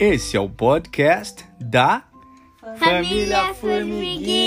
Esse é o podcast da Família Formiguinha!